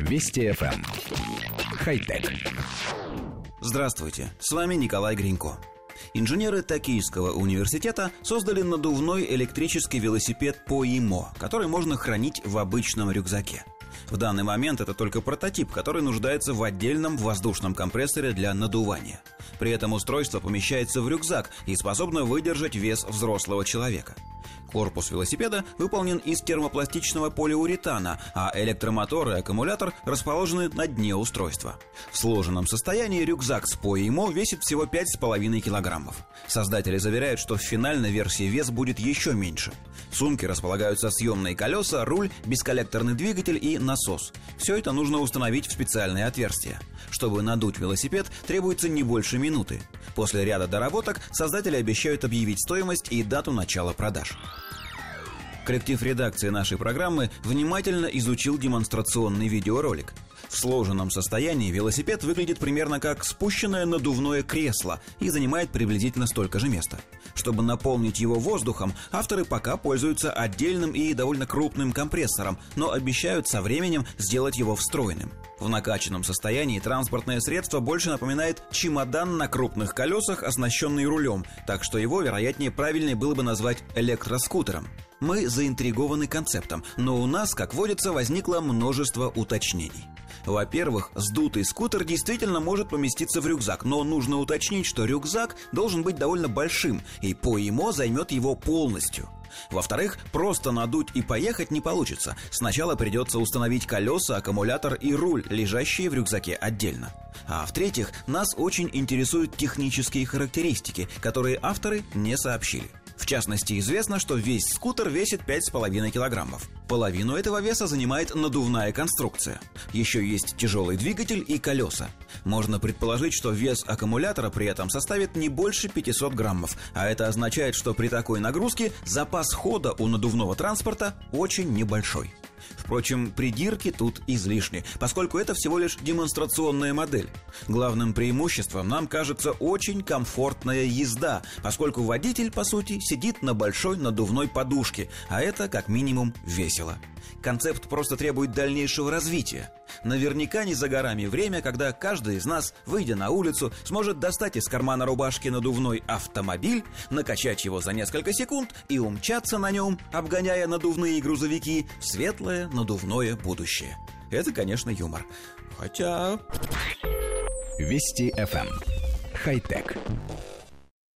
Вести FM. Эм. Хай-тек. Здравствуйте, с вами Николай Гринько. Инженеры Токийского университета создали надувной электрический велосипед ПОИМО, который можно хранить в обычном рюкзаке. В данный момент это только прототип, который нуждается в отдельном воздушном компрессоре для надувания. При этом устройство помещается в рюкзак и способно выдержать вес взрослого человека. Корпус велосипеда выполнен из термопластичного полиуретана, а электромотор и аккумулятор расположены на дне устройства. В сложенном состоянии рюкзак с ПОИМО весит всего 5,5 килограммов. Создатели заверяют, что в финальной версии вес будет еще меньше. В сумке располагаются съемные колеса, руль, бесколлекторный двигатель и насос. Все это нужно установить в специальные отверстия. Чтобы надуть велосипед, требуется не больше минуты. После ряда доработок создатели обещают объявить стоимость и дату начала продаж. Коллектив редакции нашей программы внимательно изучил демонстрационный видеоролик. В сложенном состоянии велосипед выглядит примерно как спущенное надувное кресло и занимает приблизительно столько же места. Чтобы наполнить его воздухом, авторы пока пользуются отдельным и довольно крупным компрессором, но обещают со временем сделать его встроенным. В накачанном состоянии транспортное средство больше напоминает чемодан на крупных колесах, оснащенный рулем, так что его, вероятнее, правильнее было бы назвать электроскутером. Мы заинтригованы концептом, но у нас, как водится, возникло множество уточнений. Во-первых, сдутый скутер действительно может поместиться в рюкзак, но нужно уточнить, что рюкзак должен быть довольно большим, и по ему займет его полностью. Во-вторых, просто надуть и поехать не получится. Сначала придется установить колеса, аккумулятор и руль, лежащие в рюкзаке отдельно. А в-третьих, нас очень интересуют технические характеристики, которые авторы не сообщили. Частности, известно, что весь скутер весит 5,5 килограммов. Половину этого веса занимает надувная конструкция. Еще есть тяжелый двигатель и колеса. Можно предположить, что вес аккумулятора при этом составит не больше 500 граммов, а это означает, что при такой нагрузке запас хода у надувного транспорта очень небольшой. Впрочем, придирки тут излишни, поскольку это всего лишь демонстрационная модель. Главным преимуществом нам кажется очень комфортная езда, поскольку водитель, по сути, сидит на большой надувной подушке, а это как минимум весело. Концепт просто требует дальнейшего развития. Наверняка не за горами время, когда каждый из нас, выйдя на улицу, сможет достать из кармана рубашки надувной автомобиль, накачать его за несколько секунд и умчаться на нем, обгоняя надувные грузовики в светлое надувное будущее. Это, конечно, юмор. Хотя... Вести FM. Эм. Хай-тек.